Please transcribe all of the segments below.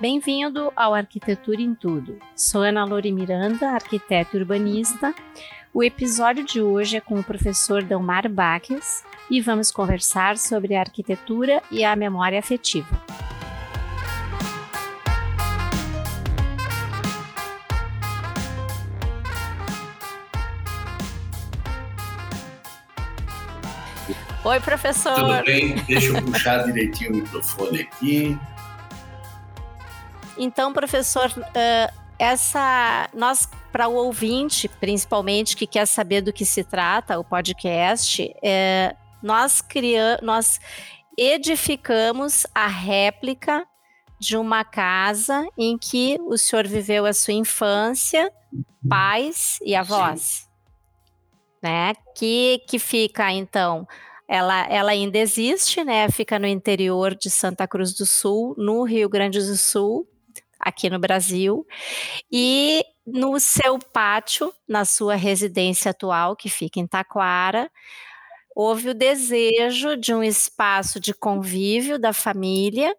Bem-vindo ao Arquitetura em Tudo. Sou Ana Lori Miranda, arquiteta e urbanista. O episódio de hoje é com o professor Delmar Baques e vamos conversar sobre a arquitetura e a memória afetiva. Oi, professor. Tudo bem? Deixa eu puxar direitinho o microfone aqui. Então, professor, uh, essa nós para o ouvinte, principalmente que quer saber do que se trata o podcast, é, nós criamos, nós edificamos a réplica de uma casa em que o senhor viveu a sua infância, pais e avós, né? Que que fica então ela, ela ainda existe, né? Fica no interior de Santa Cruz do Sul, no Rio Grande do Sul, aqui no Brasil. E no seu pátio, na sua residência atual, que fica em Taquara, houve o desejo de um espaço de convívio da família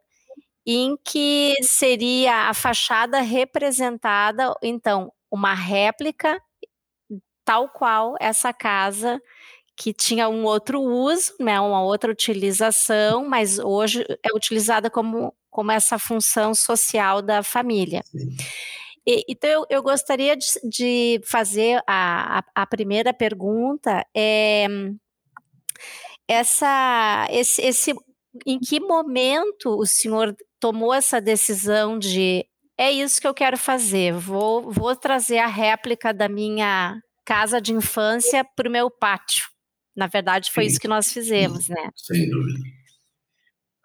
em que seria a fachada representada, então, uma réplica tal qual essa casa que tinha um outro uso, né, uma outra utilização, mas hoje é utilizada como, como essa função social da família. E, então, eu, eu gostaria de, de fazer a, a, a, primeira pergunta. É, essa, esse, esse, em que momento o senhor tomou essa decisão de é isso que eu quero fazer, vou, vou trazer a réplica da minha casa de infância para o meu pátio? Na verdade, foi Sim. isso que nós fizemos, né? Sem dúvida.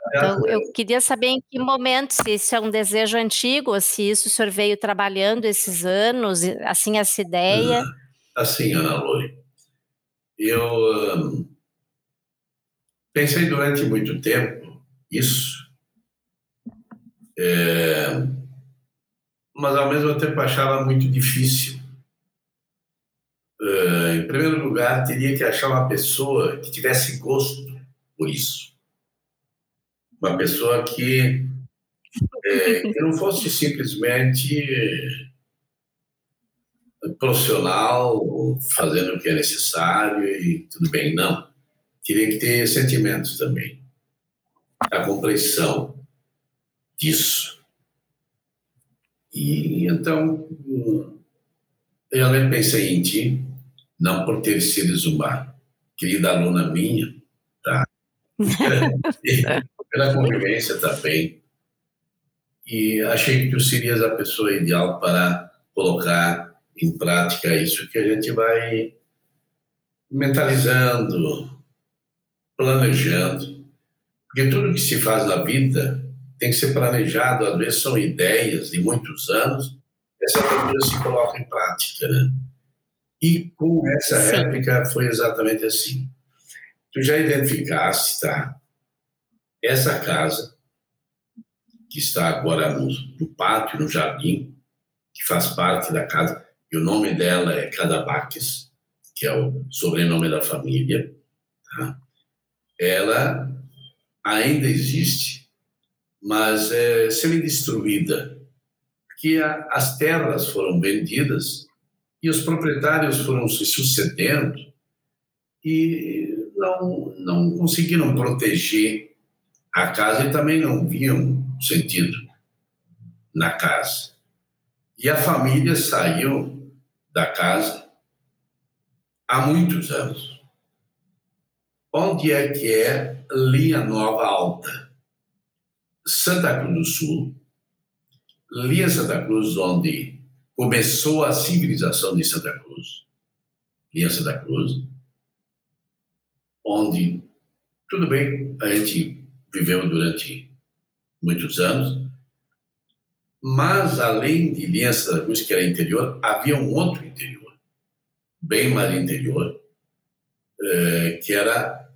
Então, eu queria saber em que momento, se isso é um desejo antigo, ou se isso o senhor veio trabalhando esses anos, assim, essa ideia. Assim, Ana Lore, eu um, pensei durante muito tempo isso, é, mas ao mesmo tempo achava muito difícil Uh, em primeiro lugar, teria que achar uma pessoa que tivesse gosto por isso. Uma pessoa que, é, que não fosse simplesmente profissional, fazendo o que é necessário e tudo bem. Não. Teria que ter sentimentos também. A compreensão disso. E então, eu realmente pensei em ti não por ter sido uma querida aluna minha, tá? pela convivência também. E achei que tu serias a pessoa ideal para colocar em prática isso que a gente vai mentalizando, planejando. Porque tudo que se faz na vida tem que ser planejado, às vezes são ideias de muitos anos, essa coisa se coloca em prática, né? E com essa Sim. réplica foi exatamente assim. Tu já identificaste, tá? Essa casa, que está agora no, no pátio, no jardim, que faz parte da casa, e o nome dela é Cadabaques, que é o sobrenome da família, tá? ela ainda existe, mas é semi-destruída, porque a, as terras foram vendidas e os proprietários foram se sucedendo e não, não conseguiram proteger a casa também não viam sentido na casa. E a família saiu da casa há muitos anos. Onde é que é Linha Nova Alta? Santa Cruz do Sul. Linha Santa Cruz, onde começou a civilização de Santa Cruz, em Santa Cruz, onde, tudo bem, a gente viveu durante muitos anos, mas além de Linha Santa Cruz, que era interior, havia um outro interior, bem mais interior, eh, que era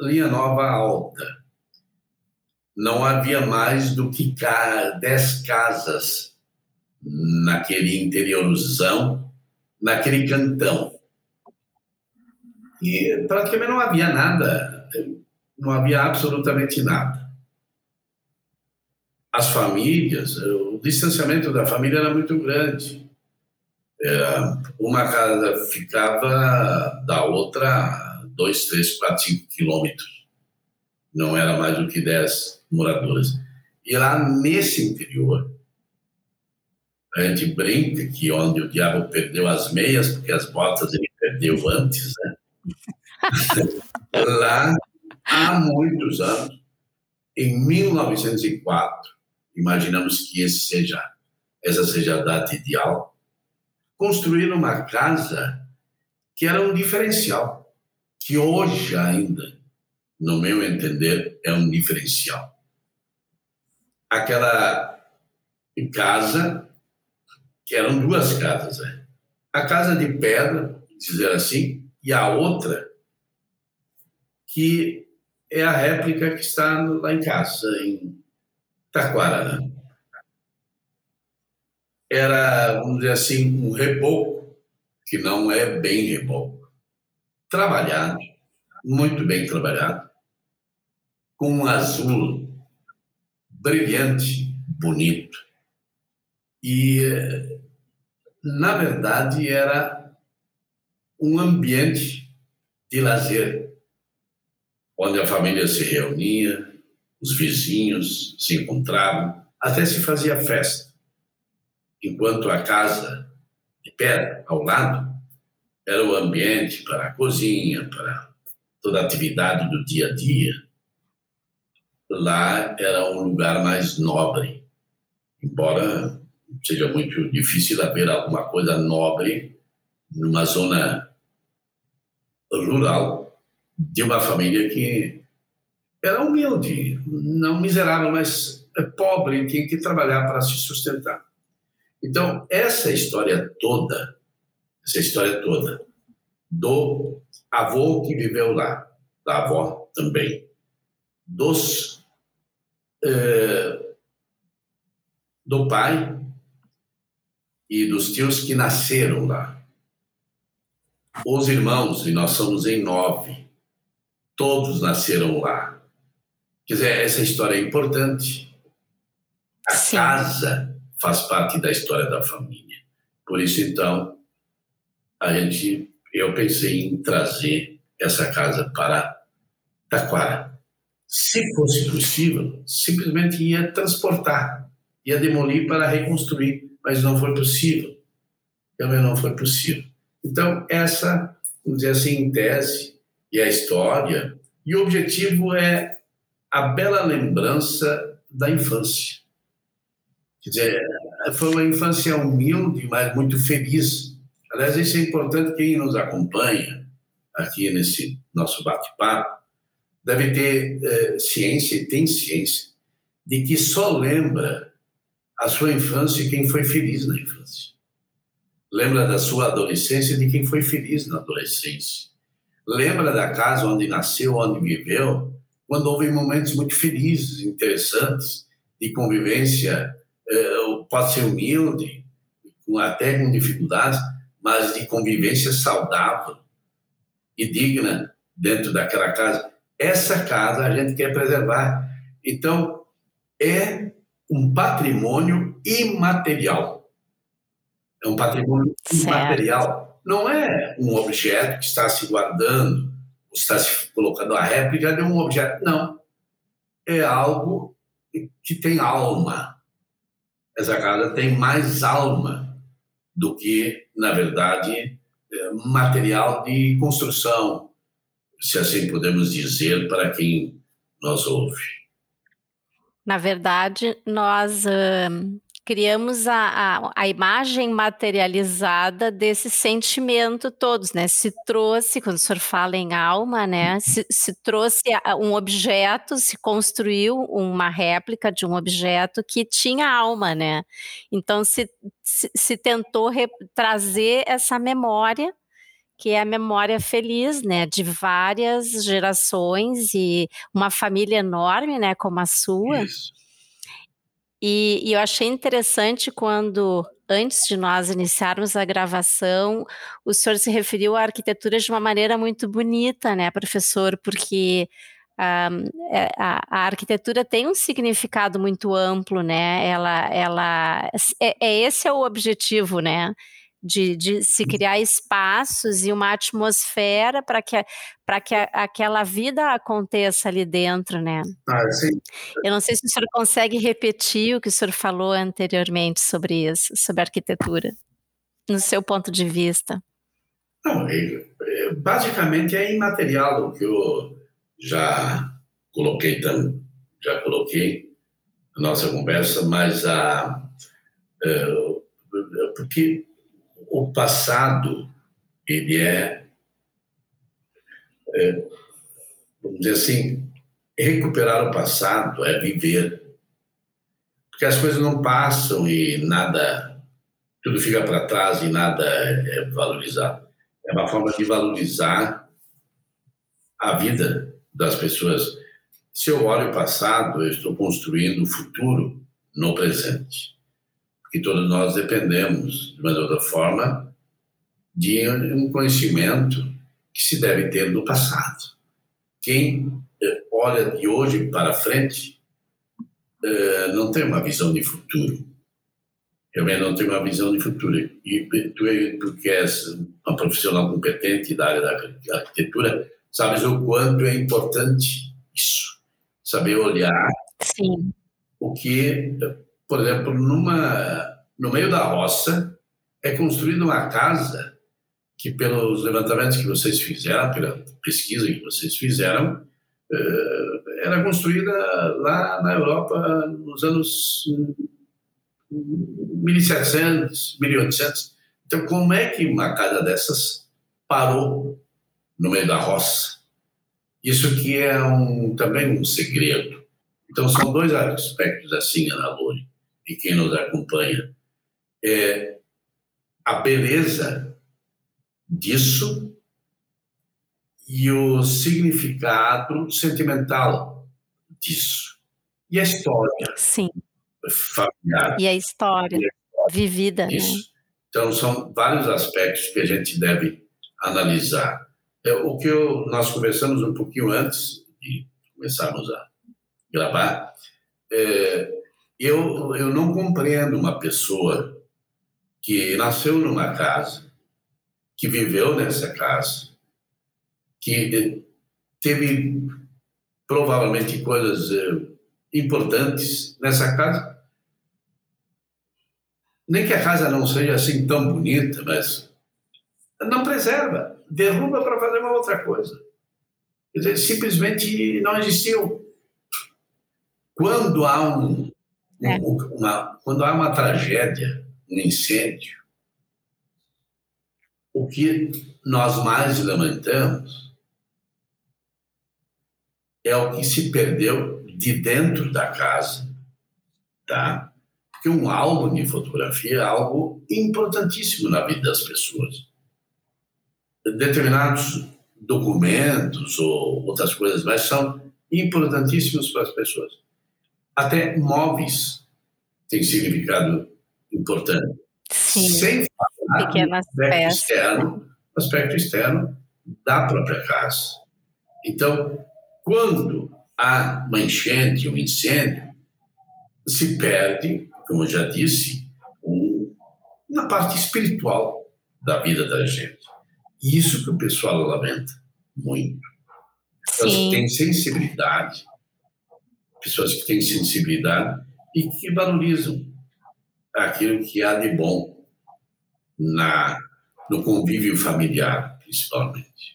Linha Nova Alta. Não havia mais do que 10 casas naquele interiorzão, naquele cantão. E praticamente não havia nada, não havia absolutamente nada. as famílias, o distanciamento da família era muito grande. Era, uma casa ficava da outra dois, três, quatro, cinco quilômetros. Não era mais do que dez moradores. E lá nesse interior, a gente brinca que onde o diabo perdeu as meias, porque as botas ele perdeu antes, né? lá, há muitos anos, em 1904, imaginamos que esse seja, essa seja a data ideal, construíram uma casa que era um diferencial, que hoje ainda, no meu entender, é um diferencial. Aquela casa, que eram duas casas, né? a casa de pedra, dizer assim, e a outra, que é a réplica que está lá em casa, em Taquara. Né? Era, vamos dizer assim, um reboco, que não é bem reboco, trabalhado, muito bem trabalhado, com um azul brilhante, bonito. E, na verdade, era um ambiente de lazer, onde a família se reunia, os vizinhos se encontravam, até se fazia festa. Enquanto a casa de pedra, ao lado, era o ambiente para a cozinha, para toda a atividade do dia a dia. Lá era um lugar mais nobre, embora seja muito difícil haver alguma coisa nobre numa zona rural de uma família que era humilde, não miserável, mas é pobre, tinha que trabalhar para se sustentar. Então, essa história toda, essa história toda, do avô que viveu lá, da avó também, dos eh, do pai e dos tios que nasceram lá. Os irmãos, e nós somos em nove, todos nasceram lá. Quer dizer, essa história é importante. A Sim. casa faz parte da história da família. Por isso, então, a gente, eu pensei em trazer essa casa para Taquara. Se fosse possível, simplesmente ia transportar, ia demolir para reconstruir, mas não foi possível. Também não foi possível. Então, essa, vamos dizer assim, em tese, e a história, e o objetivo é a bela lembrança da infância. Quer dizer, foi uma infância humilde, mas muito feliz. Aliás, isso é importante quem nos acompanha aqui nesse nosso bate-papo deve ter é, ciência e tem ciência de que só lembra a sua infância quem foi feliz na infância. Lembra da sua adolescência de quem foi feliz na adolescência. Lembra da casa onde nasceu, onde viveu, quando houve momentos muito felizes, interessantes, de convivência, eh, pode ser humilde, até com dificuldades, mas de convivência saudável e digna dentro daquela casa. Essa casa a gente quer preservar. Então, é um patrimônio imaterial. É um patrimônio certo. imaterial. Não é um objeto que está se guardando está se colocando a réplica de um objeto. Não. É algo que tem alma. Essa casa tem mais alma do que, na verdade, é, material de construção, se assim podemos dizer, para quem nos ouve. Na verdade, nós criamos a, a, a, imagem materializada desse sentimento todos, né? Se trouxe, quando o senhor fala em alma, né? Se, se trouxe um objeto, se construiu uma réplica de um objeto que tinha alma, né? Então se, se, se tentou trazer essa memória que é a memória feliz, né, de várias gerações e uma família enorme, né, como a sua. Isso. E, e eu achei interessante quando, antes de nós iniciarmos a gravação, o senhor se referiu à arquitetura de uma maneira muito bonita, né, professor? Porque a, é, a, a, arquitetura tem um significado muito amplo, né? Ela, ela é, é esse é o objetivo, né? De, de, se criar espaços e uma atmosfera para que, para que a, aquela vida aconteça ali dentro, né? Ah, sim. Eu não sei se o senhor consegue repetir o que o senhor falou anteriormente sobre isso, sobre arquitetura, no seu ponto de vista. Não, é, é, basicamente é imaterial o que eu já coloquei já coloquei na nossa conversa, mas a é, porque o passado ele é, é vamos dizer assim recuperar o passado é viver porque as coisas não passam e nada tudo fica para trás e nada é valorizado é uma forma de valorizar a vida das pessoas. Se eu olho o passado, eu estou construindo o futuro no presente. Porque todos nós dependemos, de uma outra forma, de um conhecimento que se deve ter no passado. Quem eh, olha de hoje para frente eh, não tem uma visão de futuro também não tenho uma visão de futuro. E tu, tu que és uma profissional competente da área da arquitetura, sabes o quanto é importante isso. Saber olhar Sim. o que, por exemplo, numa, no meio da roça, é construída uma casa que, pelos levantamentos que vocês fizeram, pela pesquisa que vocês fizeram, eh, era construída lá na Europa nos anos 1700, 1800. Então, como é que uma casa dessas parou no meio da roça? Isso que é um, também um segredo. Então, são dois aspectos assim, Ana Loure, e quem nos acompanha. É a beleza disso e o significado sentimental disso. E a história. Sim familiar. E a história, e a história. vivida. Isso. Né? Então, são vários aspectos que a gente deve analisar. É, o que eu, nós conversamos um pouquinho antes de começarmos a gravar, é, eu, eu não compreendo uma pessoa que nasceu numa casa, que viveu nessa casa, que teve provavelmente coisas é, importantes nessa casa, nem que a casa não seja assim tão bonita, mas não preserva, derruba para fazer uma outra coisa. Quer dizer, simplesmente não existiu. Quando há um, é. um uma, quando há uma tragédia, um incêndio, o que nós mais lamentamos é o que se perdeu de dentro da casa, tá? Porque um álbum de fotografia é algo importantíssimo na vida das pessoas. Determinados documentos ou outras coisas mais são importantíssimos para as pessoas. Até móveis têm significado importante. Sim. Sem falar no aspecto externo, aspecto externo da própria casa. Então, quando há uma enchente, um incêndio, se perde como eu já disse, um, na parte espiritual da vida da gente. E isso que o pessoal lamenta muito. Sim. que têm sensibilidade, pessoas que têm sensibilidade e que valorizam aquilo que há de bom na, no convívio familiar, principalmente.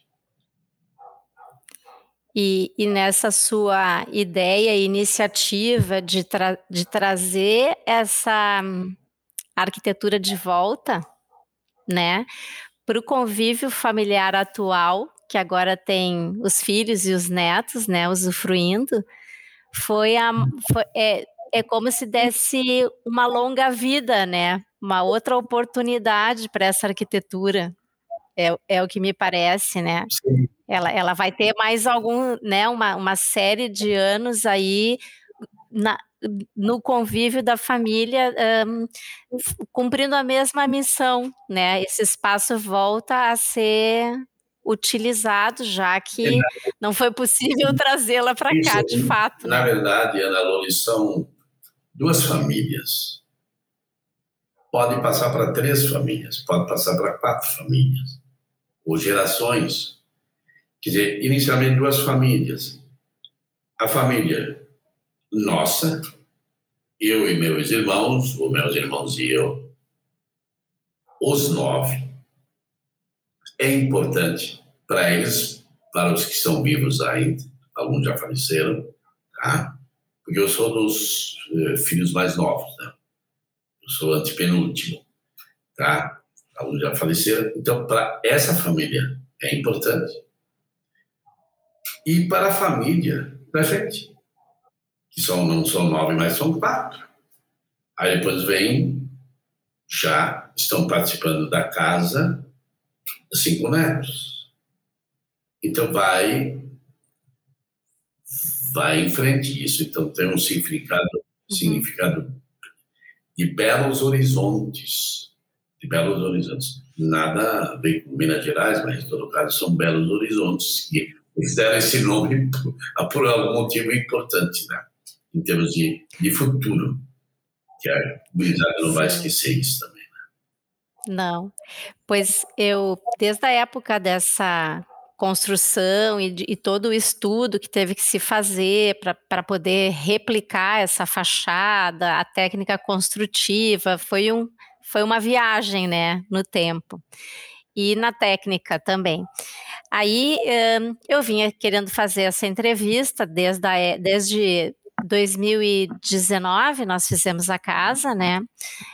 E, e, nessa sua ideia e iniciativa de, tra de trazer essa arquitetura de volta, né, para o convívio familiar atual, que agora tem os filhos e os netos, né, usufruindo, foi a, foi, é, é como se desse uma longa vida, né, uma outra oportunidade para essa arquitetura. É, é o que me parece, né? Sim. Ela, ela vai ter mais algum, né, uma, uma série de anos aí na, no convívio da família, um, cumprindo a mesma missão, né? Esse espaço volta a ser utilizado, já que não foi possível trazê-la para cá, de fato. Na né? verdade, Ana Loli, são duas famílias. Pode passar para três famílias, pode passar para quatro famílias, ou gerações. Quer dizer, inicialmente duas famílias. A família nossa, eu e meus irmãos, ou meus irmãos e eu, os nove. É importante para eles, para os que são vivos ainda, alguns já faleceram, tá? Porque eu sou dos uh, filhos mais novos, né? Eu sou antepenúltimo, tá? Alguns já faleceram. Então, para essa família é importante. E para a família da gente, que são, não são nove, mas são quatro. Aí depois vem, já estão participando da casa, cinco netos. Então vai, vai em frente isso. Então tem um significado, uhum. significado de belos horizontes, de belos horizontes. Nada a ver com Minas Gerais, mas em todo caso são belos horizontes que deram esse nome por, algum motivo importante, né? em termos de, de futuro que a gurizada não vai esquecer isso também. Não, pois eu, desde a época dessa construção e, e, todo o estudo que teve que se fazer para poder replicar essa fachada, a técnica construtiva, foi, um, foi uma viagem né, no tempo e na técnica também. Aí eu vinha querendo fazer essa entrevista desde, a, desde 2019 nós fizemos a casa, né?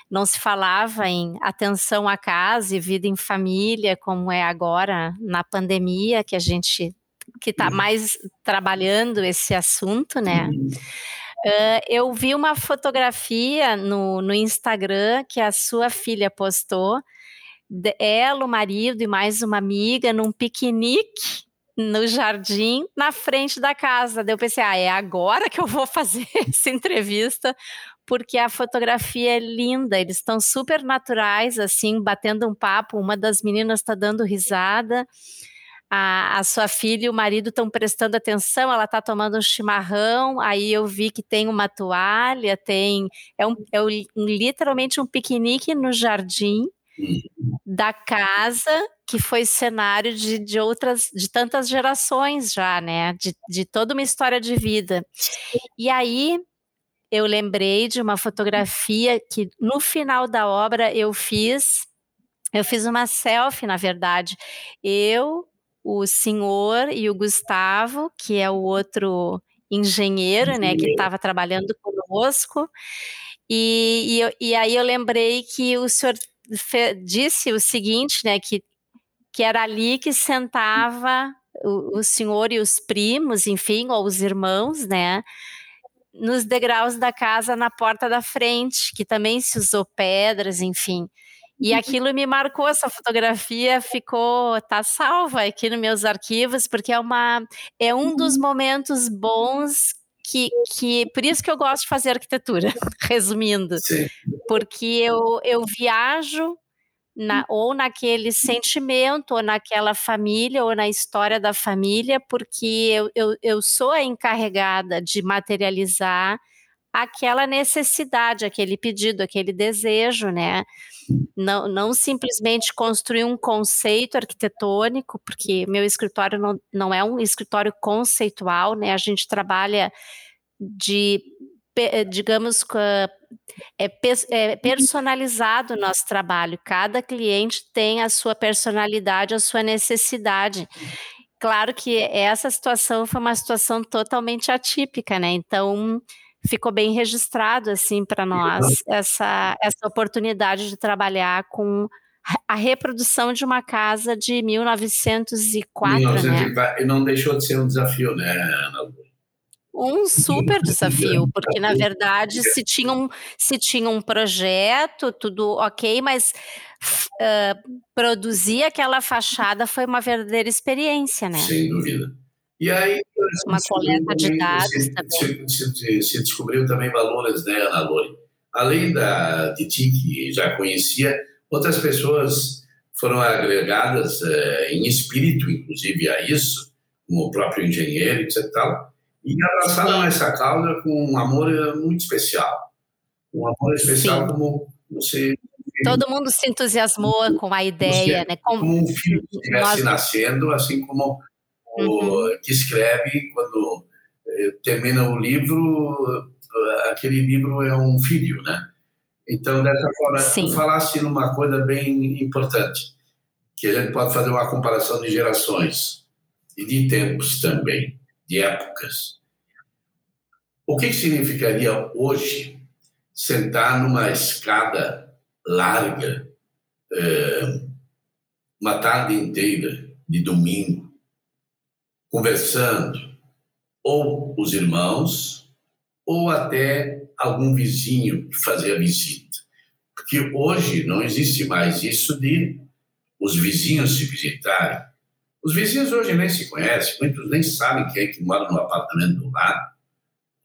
Não se falava em atenção à casa e vida em família como é agora na pandemia que a gente que está uhum. mais trabalhando esse assunto, né? Uh, eu vi uma fotografia no, no Instagram que a sua filha postou, ela, o marido e mais uma amiga num piquenique no jardim, na frente da casa. Daí eu pensei, ah, é agora que eu vou fazer essa entrevista, porque a fotografia é linda, eles estão super naturais, assim, batendo um papo. Uma das meninas está dando risada. A, a, sua filha e o marido estão prestando atenção, ela está tomando um chimarrão, aí eu vi que tem uma toalha, tem. É, um, é um, literalmente um piquenique no jardim da casa que foi cenário de, de outras, de tantas gerações já, né? De, de toda uma história de vida. E aí eu lembrei de uma fotografia que no final da obra eu fiz, eu fiz uma selfie, na verdade. Eu, o senhor e o Gustavo, que é o outro engenheiro, né, que estava trabalhando conosco. E, e, e aí eu lembrei que o senhor disse o seguinte, né, que, que era ali que sentava o, o senhor e os primos, enfim, ou os irmãos, né, nos degraus da casa na porta da frente, que também se usou pedras, enfim. E uhum. aquilo me marcou, essa fotografia ficou, tá salva aqui nos meus arquivos, porque é uma é um dos uhum. momentos bons que, que por isso que eu gosto de fazer arquitetura, resumindo. Sim. Porque eu, eu viajo na, ou naquele sentimento, ou naquela família, ou na história da família, porque eu, eu, eu sou a encarregada de materializar aquela necessidade, aquele pedido, aquele desejo, né? Não, não simplesmente construir um conceito arquitetônico, porque meu escritório não, não é um escritório conceitual, né? A gente trabalha de, digamos, é, é personalizado o nosso trabalho. Cada cliente tem a sua personalidade, a sua necessidade. Claro que essa situação foi uma situação totalmente atípica, né? Então, ficou bem registrado assim para nós essa, essa oportunidade de trabalhar com a reprodução de uma casa de 1904, 1904 né? E não deixou de ser um desafio, né, Ana um super desafio, porque na verdade se tinha um, se tinha um projeto, tudo ok, mas uh, produzir aquela fachada foi uma verdadeira experiência, né? Sem dúvida. E aí, uma coleta de dados se, também. Se, se, se, descobriu também valores, né, Ana Lore? Além da de ti, que já conhecia, outras pessoas foram agregadas é, em espírito, inclusive, a isso, como o próprio engenheiro, etc. Tal, e abraçaram essa causa com um amor muito especial. Um amor especial Sim. como você Todo mundo se entusiasmou com a ideia, né? Como, como um filho que estivesse nascendo, assim como uhum. que escreve quando eh, termina o livro, aquele livro é um filho, né? Então, dessa forma, Sim. tu falasse numa coisa bem importante, que a gente pode fazer uma comparação de gerações e de tempos também, de épocas. O que significaria hoje sentar numa escada larga, é, uma tarde inteira de domingo, conversando, ou os irmãos, ou até algum vizinho que fazia visita. Porque hoje não existe mais isso de os vizinhos se visitarem. Os vizinhos hoje nem se conhecem, muitos nem sabem quem é que mora no apartamento do lado,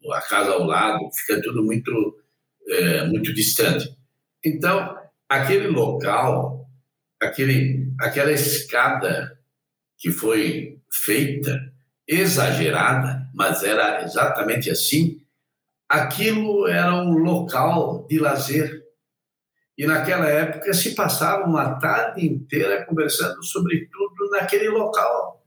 ou a casa ao lado, fica tudo muito, é, muito distante. Então, aquele local, aquele, aquela escada que foi feita, exagerada, mas era exatamente assim, aquilo era um local de lazer. E naquela época se passava uma tarde inteira conversando sobre tudo naquele local.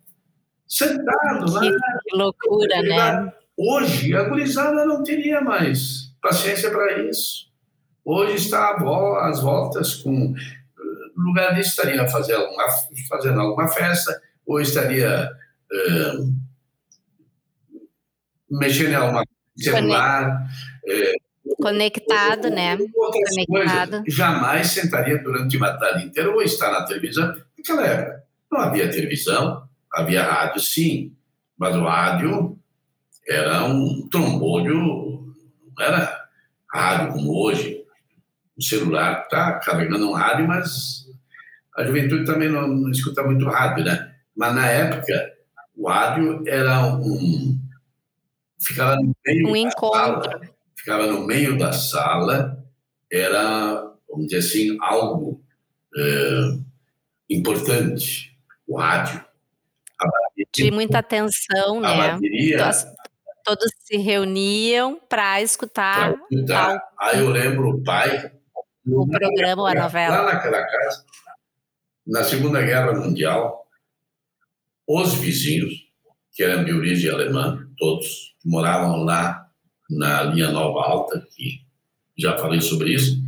Sentado lá. Que loucura, né? Hoje, a gurizada não teria mais paciência para isso. Hoje está às voltas com. No lugar disso, estaria fazendo alguma, fazendo alguma festa, ou estaria uh, mexendo em alguma celular. É, Conectado, né? Conectado. Coisas, jamais sentaria durante uma tarde inteira ou estar na televisão. Naquela época, não havia televisão, havia rádio, sim, mas o rádio era um trombolho, não era rádio como hoje o celular está carregando um rádio, mas a juventude também não, não, escuta muito rádio, né? Mas na época, o rádio era um. ficava no meio um da encontro. sala. Ficava no meio da sala, era, vamos dizer assim, algo é, importante, o rádio. De muita atenção, né? Bateria, todos se reuniam para escutar. escutar. Aí eu lembro o pai o programa a novela? Lá naquela casa, na Segunda Guerra Mundial, os vizinhos, que eram de origem alemã, todos, moravam lá na linha Nova Alta, que já falei sobre isso,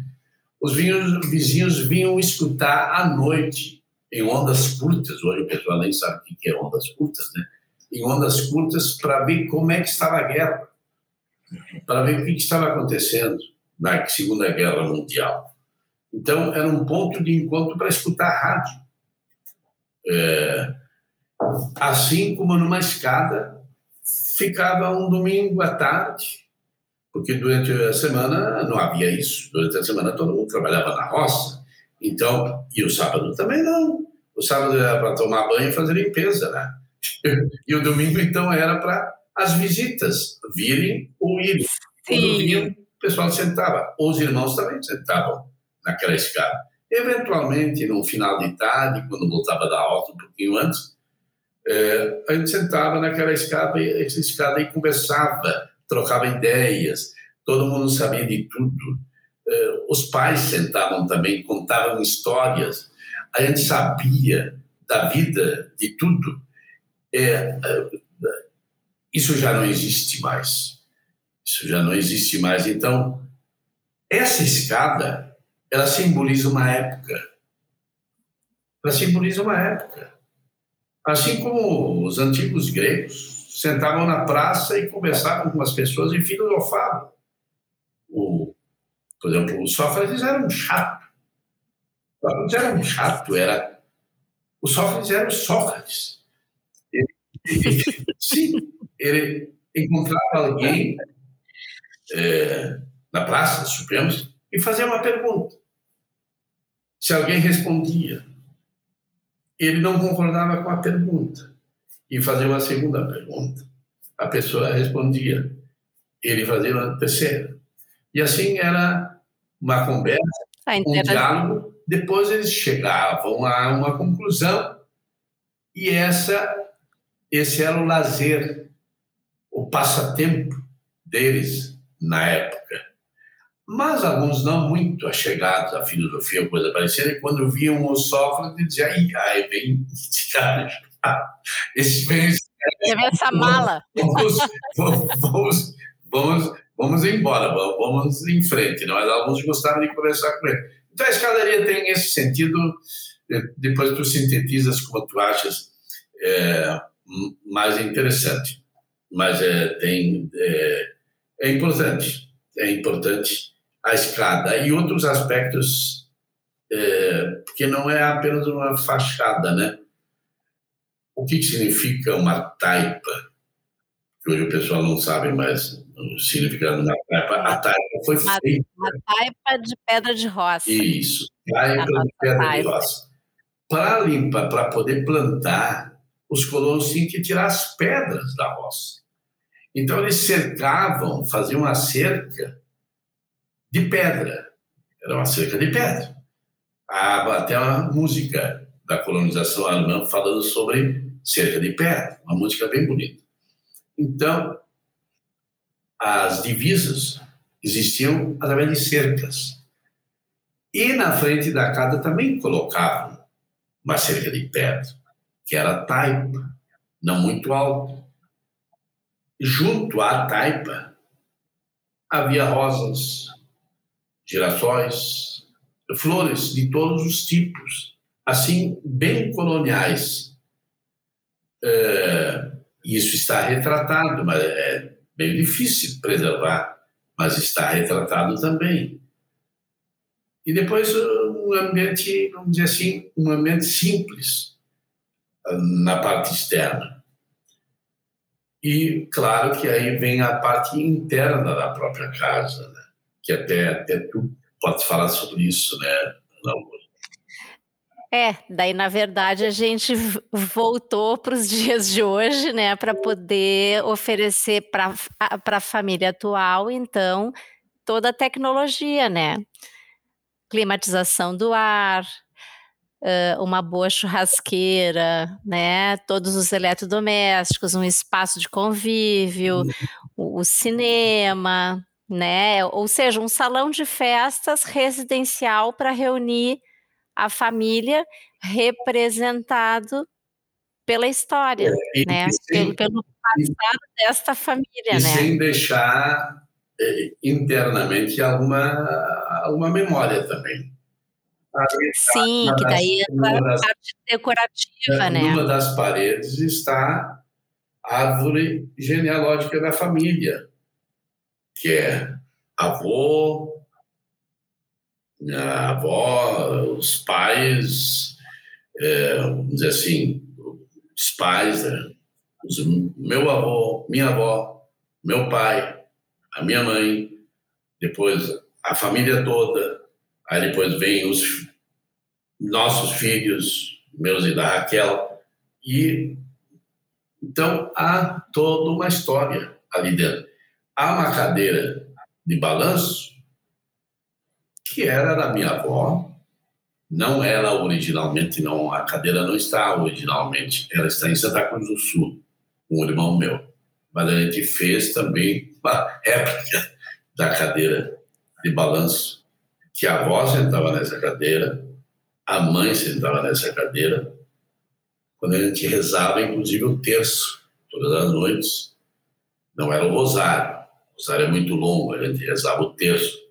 os vizinhos, vizinhos vinham escutar à noite, em ondas curtas, hoje o pessoal nem sabe o que é ondas curtas, né? Em ondas curtas, para ver como é que estava a guerra, para ver o que estava acontecendo na Segunda Guerra Mundial. Então, era um ponto de encontro para escutar rádio. É, assim como numa escada, ficava um domingo à tarde, porque durante a semana não havia isso. Durante a semana todo mundo trabalhava na roça. Então, e o sábado também não. O sábado era para tomar banho e fazer limpeza, né? E o domingo, então, era para as visitas virem ou irem. Quando vinham, pessoal sentava. Os irmãos também sentavam naquela escada. Eventualmente, no final de tarde, quando voltava da aula um pouquinho antes, é, a gente sentava naquela escada, essa escada e conversava, trocava ideias, todo mundo sabia de tudo. É, os pais sentavam também, contavam histórias, a gente sabia da vida, de tudo. É, é isso já não existe mais. Isso já não existe mais. Então, essa escada, ela simboliza uma época. Ela simboliza uma época. Assim como os antigos gregos sentavam na praça e conversavam com as pessoas e filosofavam. O, por exemplo, o Sócrates era um chato. Sócrates era um chato, era... O Sócrates era o Sócrates. Ele, ele, sim, ele encontrava alguém é, na Praça dos Supremos e fazia uma pergunta. Se alguém respondia, ele não concordava com a pergunta e fazia uma segunda pergunta. A pessoa respondia, ele fazia uma terceira. E assim era uma conversa, um diálogo depois eles chegavam a uma conclusão e essa, esse era o lazer, o passatempo deles na época. Mas alguns não muito achegados à filosofia ou coisa parecida, e quando viam o Sócrates, diziam, ai, ai, vem esse cara, esse vem essa mala. Vamos, vamos, vamos, vamos, vamos embora, vamos em frente. Não? Mas alguns gostavam de conversar com ele. Então a escadaria tem esse sentido, eh, depois tu sintetizas como tu achas é, mais interessante. Mas é, tem, é, é importante, é importante a escada. E outros aspectos, é, porque não é apenas uma fachada, né? O que significa uma taipa? Que hoje o pessoal não sabe mais o significado da taipa. A taipa foi uma, feita. Uma taipa de pedra de roça. Isso, taipa de pedra taipa. de roça. Para limpar, para poder plantar, os colonos tinham que tirar as pedras da roça. Então eles cercavam, faziam uma cerca de pedra. Era uma cerca de pedra. Há até uma música da colonização alemã falando sobre cerca de pedra, uma música bem bonita. Então, as divisas existiam através de cercas. E na frente da casa também colocavam uma cerca de pedra, que era taipa, não muito alta. Junto à taipa havia rosas, girassóis, flores de todos os tipos, assim, bem coloniais é, isso está retratado, mas é bem difícil preservar, mas está retratado também. E depois um ambiente, vamos dizer assim, um ambiente simples na parte externa. E claro que aí vem a parte interna da própria casa, né? Que até, até tu pode falar sobre isso, né? É, daí na verdade a gente voltou para os dias de hoje, né, para poder oferecer para a família atual, então, toda a tecnologia, né? Climatização do ar, uma boa churrasqueira, né? Todos os eletrodomésticos, um espaço de convívio, o, o cinema, né? Ou seja, um salão de festas residencial para reunir a família representado pela história, é, né? Sem, pelo, pelo, passado e, desta família, e né? Sem deixar eh, internamente alguma, alguma memória também. Sim, que daí é a parte decorativa, né? Numa das paredes está a árvore genealógica da família, que é avô, avó, os pais, é, vamos dizer assim, os pais, né? os, meu avô, minha avó, meu pai, a minha mãe, depois a família toda, aí depois vem os nossos filhos, meus e da Raquel, e então há toda uma história ali dentro. Há uma cadeira de balanço que era da minha avó. Não era originalmente, não, a cadeira não está originalmente, ela está em Santa Cruz do Sul, com um irmão meu. Mas a gente fez também uma réplica da cadeira de balanço, que a avó sentava nessa cadeira, a mãe sentava nessa cadeira, quando a gente rezava, inclusive o terço, todas as noites. Não era o rosário, rosário é muito longo, a gente rezava o terço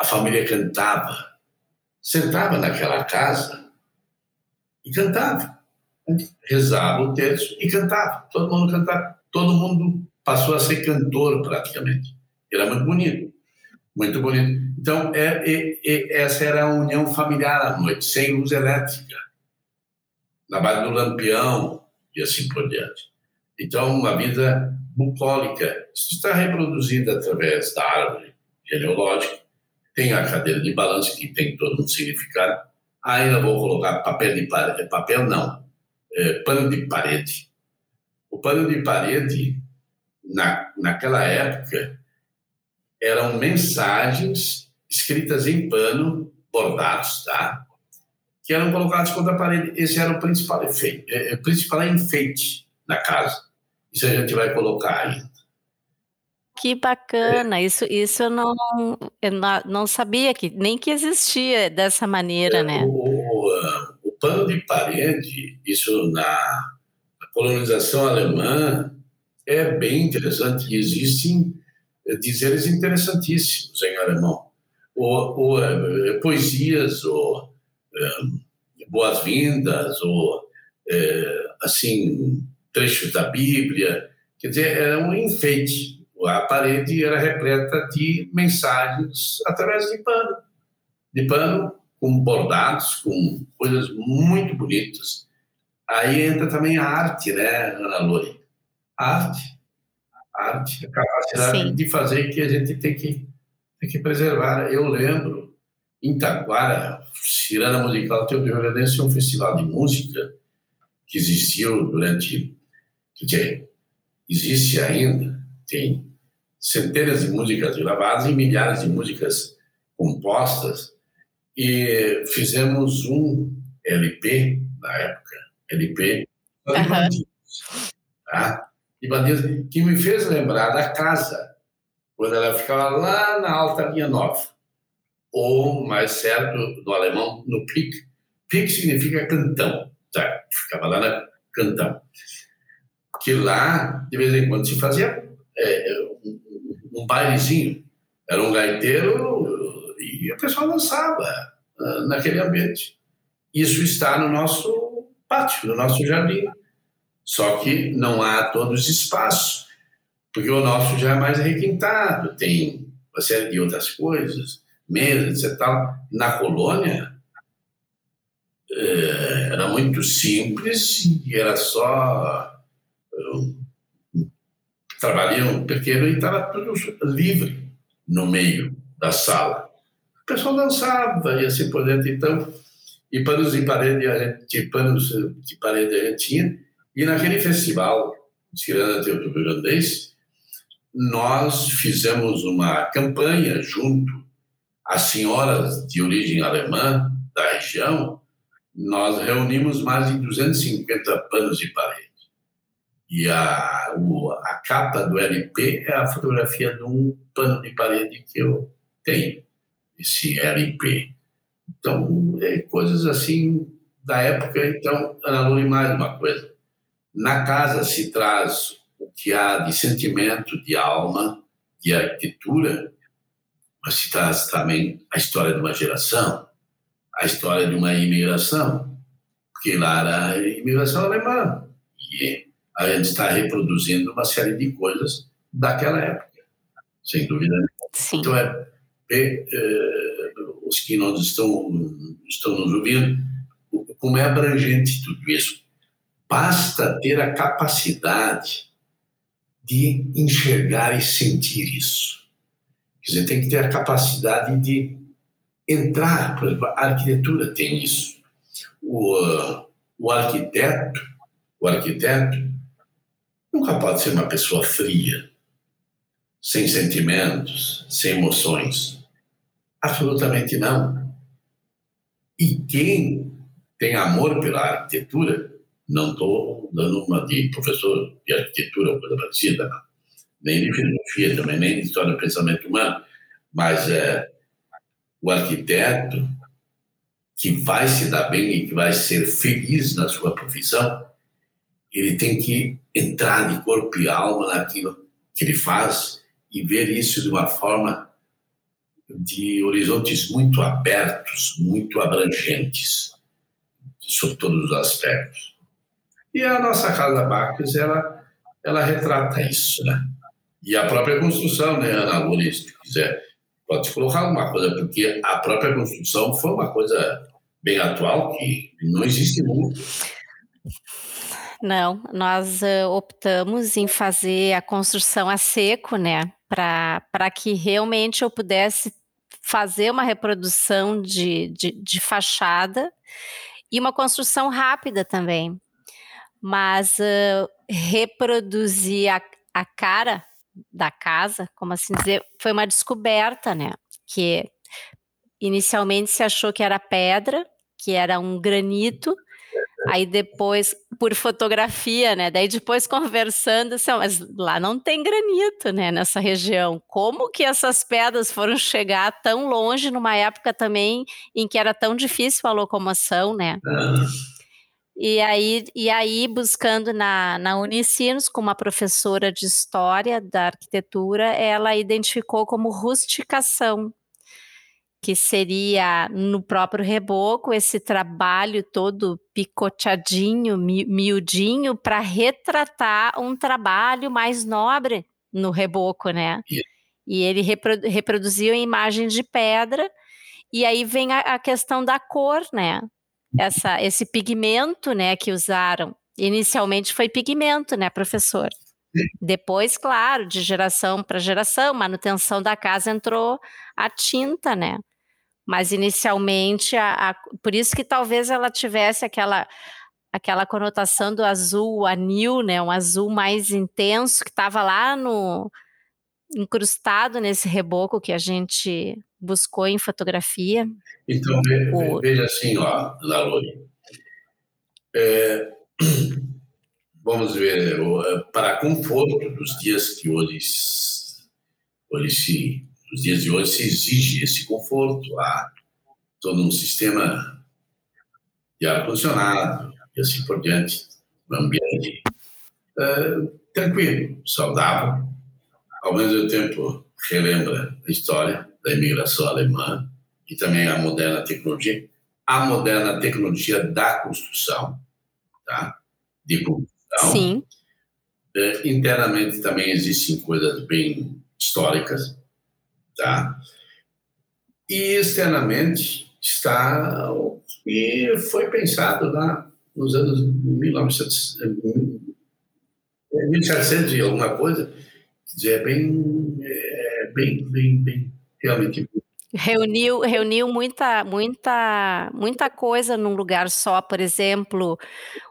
a família cantava, sentava naquela casa e cantava. Rezava o texto e cantava. Todo mundo cantava. Todo mundo passou a ser cantor praticamente. Era muito bonito. Muito bonito. Então, é, é, é, essa era a união familiar à noite, sem luz elétrica. Na base do lampião e assim por diante. Então, uma vida bucólica. Isso está reproduzido através da árvore genealógica, tem a cadeira de balanço, que tem todo um significado. Ainda vou colocar papel de parede, papel não, é, pano de parede. O pano de parede, na, naquela época, eram mensagens escritas em pano, bordados, tá? que eram colocados contra a parede. Esse era o principal efeito, é, principal enfeite na casa. Isso a gente vai colocar ainda. Que bacana, é. isso, isso eu não, eu não sabia que nem que existia dessa maneira, é, né? O, o, pano de parede, isso na, na colonização alemã é bem interessante. Existem dizeres interessantíssimos em alemão, ou, ou é, poesias, ou é, boas-vindas, ou assim trechos da Bíblia. Quer dizer, era um enfeite. A parede era repleta de mensagens através de pano, de pano com bordados, com coisas muito bonitas. Aí entra também a arte, né, Ana Lore? A arte arte, a capacidade Sim. de fazer que a gente tem que, tem que preservar. Eu lembro, em Taquara, Cirana Musical Teodoro Rio um festival de música que existiu durante, dizer, existe ainda, tem centenas de músicas gravadas e milhares de músicas compostas e fizemos um LP na época, LP, uhum. tá? de bandeiras, que me fez lembrar da casa, quando ela ficava lá na Alta Linha Nova, ou mais certo, do alemão, no PIC. PIC significa cantão, tá? ficava lá na cantão. Que lá, de vez em quando, se fazia é, um, um bailezinho. Era um gaiteiro e a pessoa dançava uh, naquele ambiente. Isso está no nosso pátio, no nosso jardim. Só que não há todos os espaços, porque o nosso já é mais requintado, tem uma série de outras coisas, mesas e tal. Na colônia, eh, era muito simples e era só um, trabalhei um pequeno e estava tudo livre no meio da sala. O pessoal dançava e assim por dentro, então, e panos de parede, a gente, panos de parede a gente tinha, e naquele festival, Ciranda Teatro Grandês, nós fizemos uma campanha junto às senhoras de origem alemã da região. Nós reunimos mais de 250 panos de parede. E a, o, a capa do LP é a fotografia de um pano de parede que eu tenho, esse LP. Então, é coisas assim da época. Então, Ana Lúcia, mais uma coisa na casa se traz o que há de sentimento, de alma, de arquitetura, mas se traz também a história de uma geração, a história de uma imigração, porque lá era a imigração alemã. E a gente está reproduzindo uma série de coisas daquela época, sem dúvida Sim. Então, é, é, é, os que nós estão, estão nos ouvindo, como é abrangente tudo isso Basta ter a capacidade de enxergar e sentir isso. Quer dizer, tem que ter a capacidade de entrar, por exemplo, a arquitetura tem isso. O, o arquiteto, o arquiteto nunca pode ser uma pessoa fria, sem sentimentos, sem emoções. Absolutamente não. E quem tem amor pela arquitetura não estou dando uma de professor de arquitetura ou coisa parecida, não. nem de filosofia também, nem de história do pensamento humano, mas é, o arquiteto que vai se dar bem e que vai ser feliz na sua profissão, ele tem que entrar de corpo e alma naquilo que ele faz e ver isso de uma forma de horizontes muito abertos, muito abrangentes, sob todos os aspectos. E a nossa Casa Bacchus, ela, ela retrata isso, né? E a própria construção, né, Ana Lourdes, se quiser, pode colocar alguma coisa, porque a própria construção foi uma coisa bem atual, que não existe muito. Não, nós uh, optamos em fazer a construção a seco, né, para que realmente eu pudesse fazer uma reprodução de, de, de fachada e uma construção rápida também, mas uh, reproduzir a, a cara da casa, como assim dizer, foi uma descoberta, né? Que inicialmente se achou que era pedra que era um granito. Aí depois, por fotografia, né? Daí depois conversando, assim, mas lá não tem granito, né? Nessa região. Como que essas pedras foram chegar tão longe numa época também em que era tão difícil a locomoção, né? E aí, e aí buscando na, na Unicinos, com uma professora de História da Arquitetura, ela identificou como rusticação, que seria no próprio reboco esse trabalho todo picoteadinho, mi, miudinho, para retratar um trabalho mais nobre no reboco, né? Yeah. E ele reprodu, reproduziu em imagem de pedra, e aí vem a, a questão da cor, né? Essa, esse pigmento, né, que usaram. Inicialmente foi pigmento, né, professor? Depois, claro, de geração para geração, manutenção da casa entrou a tinta, né? Mas inicialmente, a, a, por isso que talvez ela tivesse aquela aquela conotação do azul anil, né? Um azul mais intenso que estava lá no incrustado nesse reboco que a gente buscou em fotografia. Então o... veja assim, ó, Lalori. É, vamos ver, para conforto dos dias que hoje, hoje se nos dias de hoje se exige esse conforto, há todo um sistema de ar-condicionado e assim por diante, um ambiente uh, tranquilo, saudável, ao mesmo tempo relembra a história da imigração alemã e também a moderna tecnologia, a moderna tecnologia da construção, tá? de construção. Sim. Uh, internamente também existem coisas bem históricas, Tá? E externamente está e foi pensado lá nos anos 1900, 1700 e alguma coisa, dizer, é bem, é bem, bem, bem, realmente reuniu reuniu muita muita muita coisa num lugar só por exemplo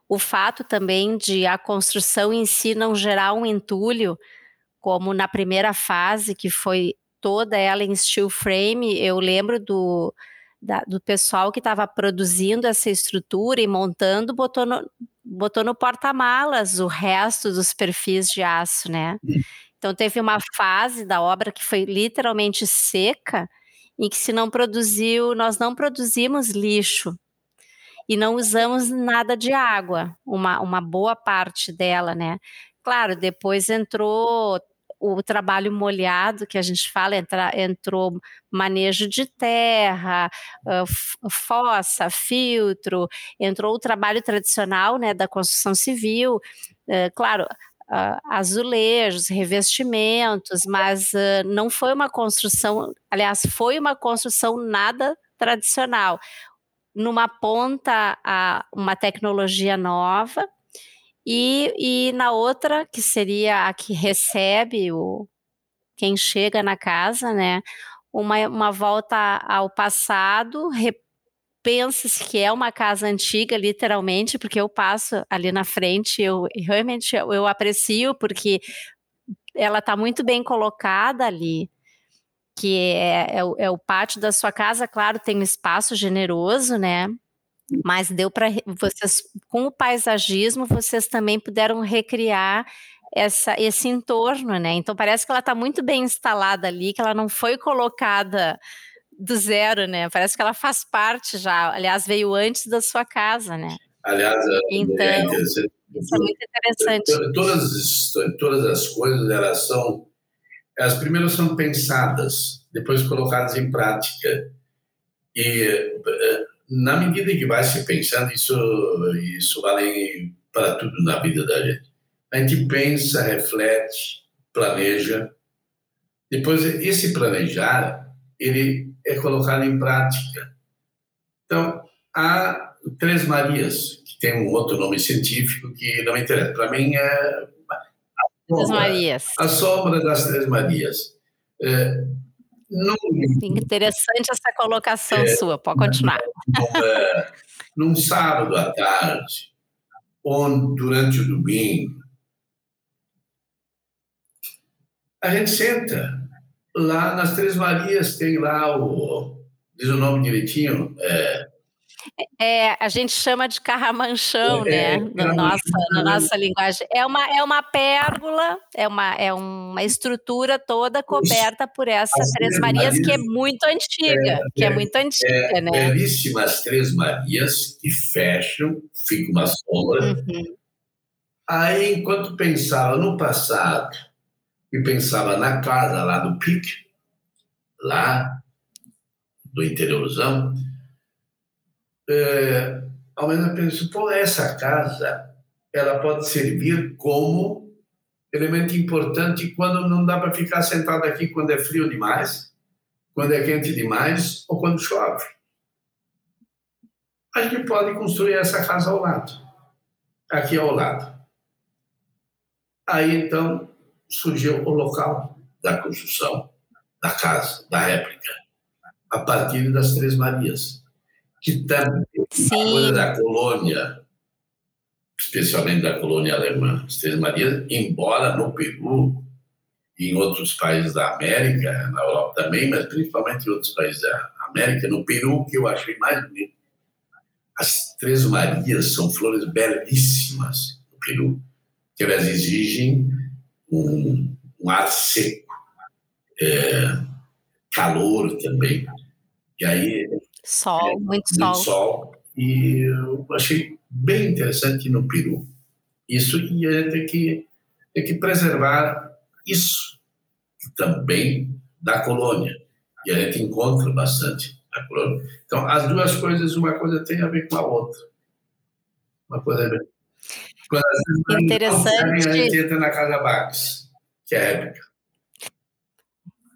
o fato também de a construção em si não gerar um entulho como na primeira fase que foi toda ela em steel frame. Eu lembro do, da, do pessoal que estava produzindo essa estrutura e montando, botou no, botou no porta-malas o resto dos perfis de aço, né? Então teve uma fase da obra que foi literalmente seca, em que se não produziu, nós não produzimos lixo e não usamos nada de água, uma, uma boa parte dela, né? Claro, depois entrou o trabalho molhado que a gente fala, entra, entrou manejo de terra, uh, fossa, filtro, entrou o trabalho tradicional né, da construção civil, uh, claro, uh, azulejos, revestimentos, mas não foi uma construção, aliás, foi uma construção nada tradicional. Numa ponta, uma tecnologia nova, e, e na outra, que seria a que recebe o quem chega na casa, né? Uma, uma volta ao passado, pensa-se que é uma casa antiga, literalmente, porque eu passo ali na frente, eu realmente eu, eu aprecio, porque ela está muito bem colocada ali, que é, é, é, o pátio da sua casa, claro, tem um espaço generoso, né? Mas deu para vocês com o paisagismo vocês também puderam recriar essa, esse entorno, né? Então parece que ela está muito bem instalada ali, que ela não foi colocada do zero, né? Parece que ela faz parte já. Aliás, veio antes da sua casa, né? Aliás, é então, é isso é muito interessante. Todas, todas as coisas elas são, elas primeiro são pensadas, depois colocadas em prática. E eh, na medida que vai se pensando, isso, isso vale para tudo na vida da gente. A gente pensa, reflete, planeja. Depois, esse planejar, ele é colocado em prática. Então, há Três Marias, que tem um outro nome científico que não me interessa. Para mim, é a sombra, a sombra das Três Marias. É, Interessante essa colocação é, sua, pode continuar. Num sábado à tarde, ou durante o domingo, a gente senta lá nas Três Marias, tem lá o. diz o nome direitinho, é, É, a gente chama de carramanchão, é, né? Na, nossa, na nossa linguagem. É uma, é uma pérgola, é uma, é uma estrutura toda coberta por essa Três Marias, Marias, que é muito antiga, é, que é, é muito antiga, é, né? Belíssimas Três Marias que fecham, fica uma sombra. Uhum. Aí, enquanto pensava no passado e pensava na casa lá do Pique, lá do interiorzão, é, ao menos pô, essa casa, ela pode servir como elemento importante quando não dá para ficar sentado aqui quando é frio demais, quando é quente demais ou quando chove. A gente pode construir essa casa ao lado, aqui ao lado. Aí então surgiu o local da construção da casa, da réplica, a partir das Três Marias que também Sim. coisa da colônia, especialmente da colônia alemã, as Três Marias, embora no Peru e em outros países da América, na Europa também, mas principalmente em outros países da América, no Peru, que eu achei mais bonito, as Três Marias são flores belíssimas no Peru, que elas exigem um, um ar seco, é, calor também. E aí Sol, é, muito, sol. sol. E eu achei bem interessante no Peru. Isso e a gente tem que, tem que preservar isso também da colônia. E a gente encontra bastante na colônia. Então, as duas coisas, uma coisa tem a ver com a outra. Uma coisa a ver. Quando Interessante. A gente entra na Casa Bax, que é épica.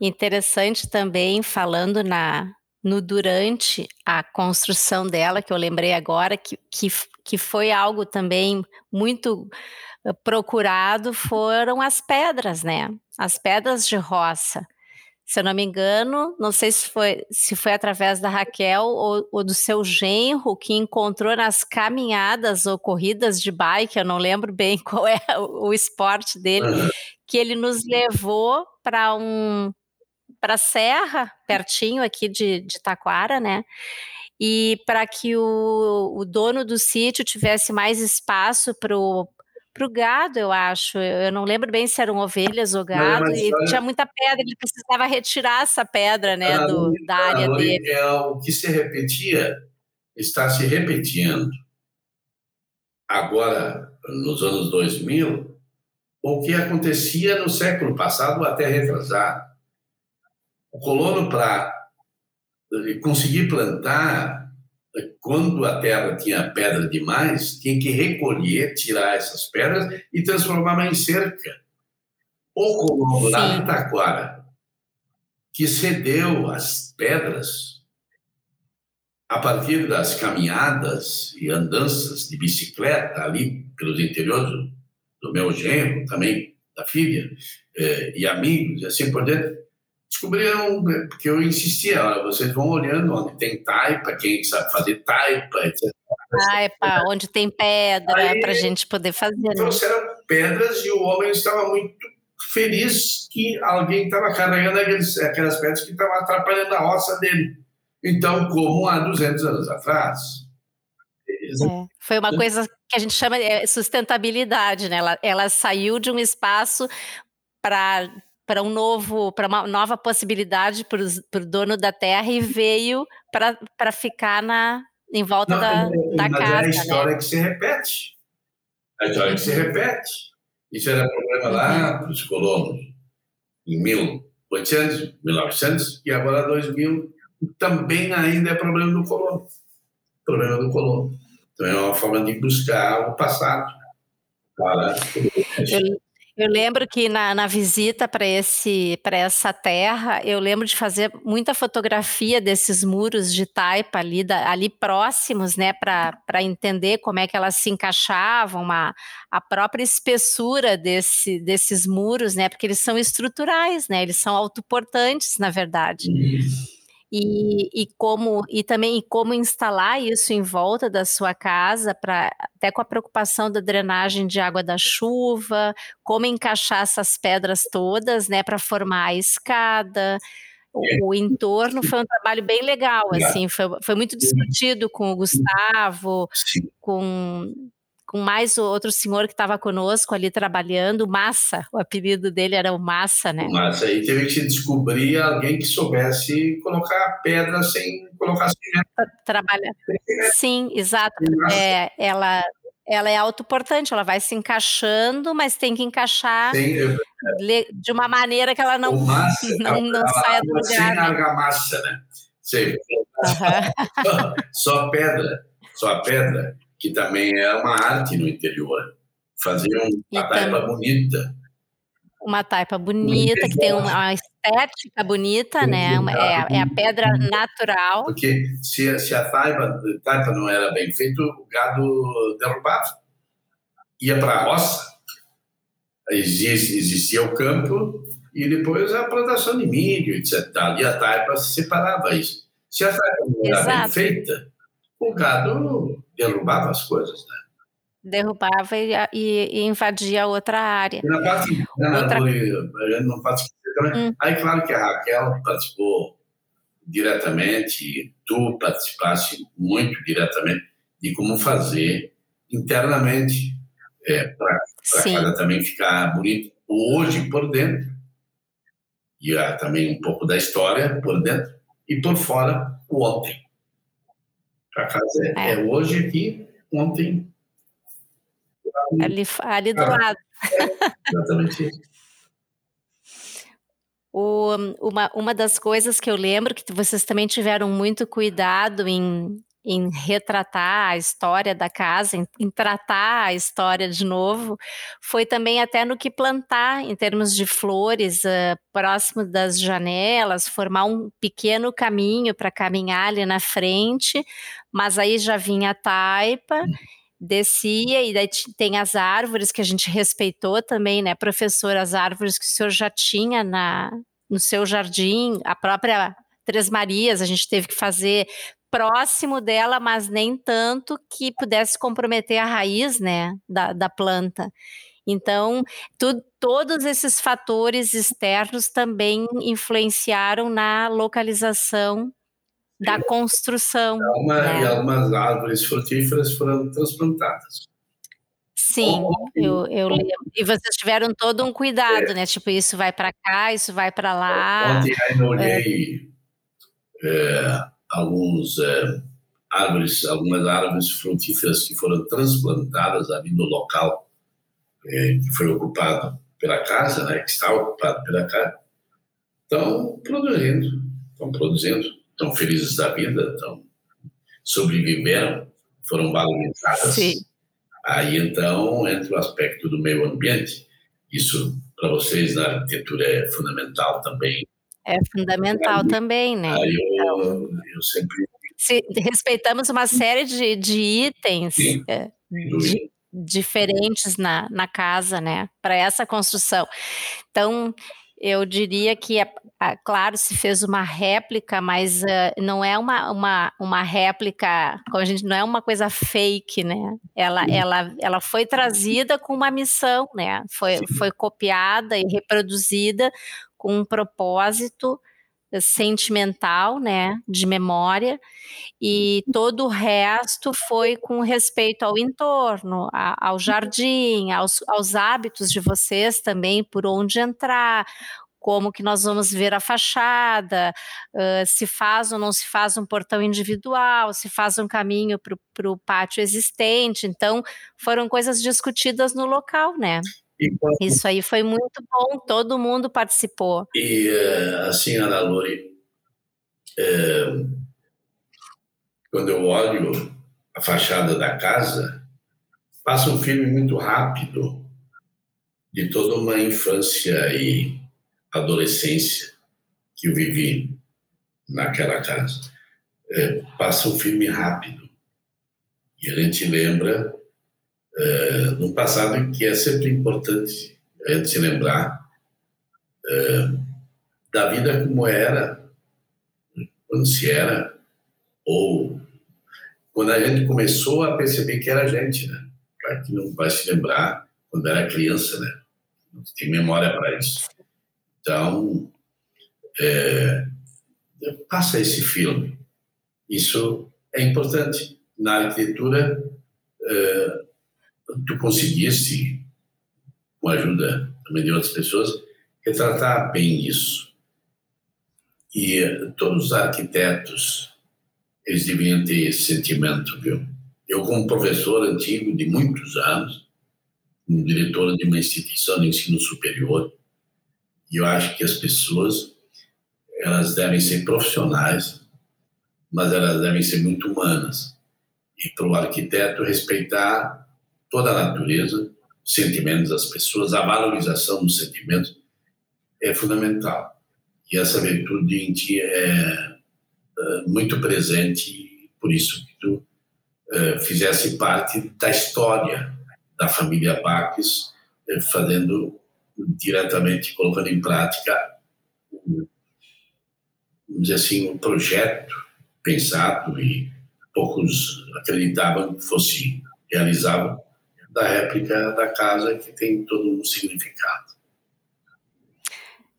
Interessante também, falando na, no durante a construção dela, que eu lembrei agora, que, que, que foi algo também muito eh, procurado, foram as pedras, né? As pedras de roça. Se eu não me engano, não sei se foi, se foi através da Raquel ou, ou do seu genro que encontrou nas caminhadas ou corridas de bike, eu não lembro bem qual é o, o esporte dele, que ele nos levou para um, para a Serra, pertinho aqui de, de Taquara, né? E para que o, o dono do sítio tivesse mais espaço para o para o gado, eu acho. Eu não lembro bem se eram ovelhas ou gado. Não, e tinha muita pedra, ele precisava retirar essa pedra né, do, da área dele. É o que se repetia, está se repetindo agora, nos anos 2000, o que acontecia no século passado até retrasado o colono para conseguir plantar, quando a terra tinha pedra demais, tinha que recolher, tirar essas pedras e transformar em cerca. O colono lá de Taquara, que cedeu as pedras a partir das caminhadas e andanças de bicicleta ali pelos interiores do, do meu genro, também da filha, eh, e amigos, e assim por diante, descobriram, porque eu insistia, olha, vocês vão olhando onde tem taipa, quem sabe fazer taipa, etc. Taipa, onde tem pedra, para a gente poder fazer. Né? Trouxeram né? pedras e o homem estava muito feliz que alguém estava carregando aqueles, aquelas pedras que estavam atrapalhando a roça dele. Então, como há 200 anos atrás. É, foi uma coisa que a gente chama de é, sustentabilidade, né? Ela, ela saiu de um espaço para para um novo, para uma nova possibilidade para o dono da terra e veio para ficar na, em volta Não, da, da mas casa. É a história né? que se repete. A história que se uhum. repete. Isso era problema lá uhum. para os colonos, em 1800, 1900, e agora 2000, também ainda é problema do colono. Problema do colono. Então é uma forma de buscar o passado. Para... Eu, eu lembro que na, na visita para esse para essa terra, eu lembro de fazer muita fotografia desses muros de taipa ali, da, ali próximos, né, para entender como é que elas se encaixavam, uma, a própria espessura desse, desses muros, né, porque eles são estruturais, né, eles são autoportantes, na verdade. Uhum e, e como e também como instalar isso em volta da sua casa para até com a preocupação da drenagem de água da chuva, como encaixar essas pedras todas, né, para formar a escada. o, o, entorno foi um trabalho bem legal, assim, foi, foi muito discutido com o Gustavo, com com mais outro senhor que estava conosco ali trabalhando, Massa, o apelido dele era o Massa, né? Massa, e teve que descobrir alguém que soubesse colocar pedra sem colocar cimento. Trabalhar. Sim, exato. É, ela, ela é autoportante, ela vai se encaixando, mas tem que encaixar Sim, eu... de uma maneira que ela não, massa, não, não ela, saia do lugar. Sem né? argamassa, né? Sim. Uhum. só pedra, só pedra que também é uma arte no interior. Fazer uma taipa bonita. Uma taipa bonita, que tem uma estética bonita, né? É, é, a pedra natural. Porque se, se a taipa, taipa não era bem feita, o gado derrubava. Ia para a roça, existia, existia o campo e depois a plantação de milho, etc. E a taipa separava isso. Se a taipa não era Exato. bem feita, o gado derrubava as coisas, né? Derrubava e, e, e invadia outra área. Na parte, na, outra... não. Hum. Aí, claro que a Raquel participou diretamente, tu participasse muito diretamente de como fazer internamente é, para a casa também ficar bonito. Hoje, por dentro, e também um pouco da história por dentro, e por fora, o ontem. A casa é, é. é hoje aqui, ontem. Ali, ali do ah, lado. É, exatamente isso. O, uma, uma das coisas que eu lembro que vocês também tiveram muito cuidado em, em retratar a história da casa, em, em, tratar a história de novo, foi também até no que plantar em termos de flores uh, próximo das janelas, formar um pequeno caminho para caminhar ali na frente, mas aí já vinha a taipa. Descia, e daí tem as árvores que a gente respeitou também, né, professor? As árvores que o senhor já tinha na, no seu jardim, a própria Três Marias, a gente teve que fazer próximo dela, mas nem tanto que pudesse comprometer a raiz né, da, da planta. Então, tu, todos esses fatores externos também influenciaram na localização da construção. E, uma, né? e algumas árvores frutíferas foram transplantadas. Sim, eu, eu lembro. E vocês tiveram todo um cuidado, é. né? Tipo, isso vai para cá, isso vai para lá. Ontem eu olhei é. É, alguns é, árvores, algumas árvores frutíferas que foram transplantadas ali no local é, que foi ocupado pela casa, né, que está ocupado pela casa, estão produzindo, estão produzindo, estão felizes da vida, estão sobreviveram, foram valorizadas. Sim. Aí então entra o aspecto do meio ambiente. Isso para vocês na arquitetura é fundamental também. É fundamental aí, também, né? Aí então, eu sempre. Se respeitamos uma série de, de itens Sim, é, de, diferentes na, na casa, né? Para essa construção. Então, eu diria que, é, claro, se fez uma réplica, mas uh, não é uma, uma, uma réplica, como a gente não é uma coisa fake, né? Ela, ela, ela foi trazida com uma missão, né? Foi, foi copiada e reproduzida com um propósito sentimental, né, de memória, e todo o resto foi com respeito ao entorno, a, ao jardim, aos, aos hábitos de vocês também, por onde entrar, como que nós vamos ver a fachada, uh, se faz ou não se faz um portão individual, se faz um caminho para o pátio existente. Então, foram coisas discutidas no local, né? Quando... Isso aí foi muito bom, todo mundo participou. E eh, assim, Ana Lori, é, quando eu olho a fachada da casa, passa um filme muito rápido de toda uma infância e adolescência que eu vivi naquela casa. É, passa um filme rápido e a gente lembra é, no passado que é sempre importante a gente se lembrar é, da vida como era quando se era ou quando a gente começou a perceber que era gente, né? Para que não vai se lembrar quando era criança, né? Não tem memória para isso. Então, é, passa esse filme. Isso é importante. Na arquitetura, uh, tu conseguisse, com a ajuda também de outras pessoas, retratar bem isso. E todos os arquitetos, eles deveriam ter esse sentimento, viu? Eu, como professor antigo de muitos anos, como diretor de uma instituição de ensino superior, eu acho que as pessoas elas devem ser profissionais, mas elas devem ser muito humanas. E para o arquiteto respeitar toda a natureza, os sentimentos das pessoas, a valorização dos sentimentos é fundamental. E essa virtude em ti é, é muito presente, por isso que tu é, fizesse parte da história da família Baques, é, fazendo diretamente, colocando em prática vamos dizer assim, um projeto pensado e poucos acreditavam que fosse realizável da réplica da casa que tem todo um significado.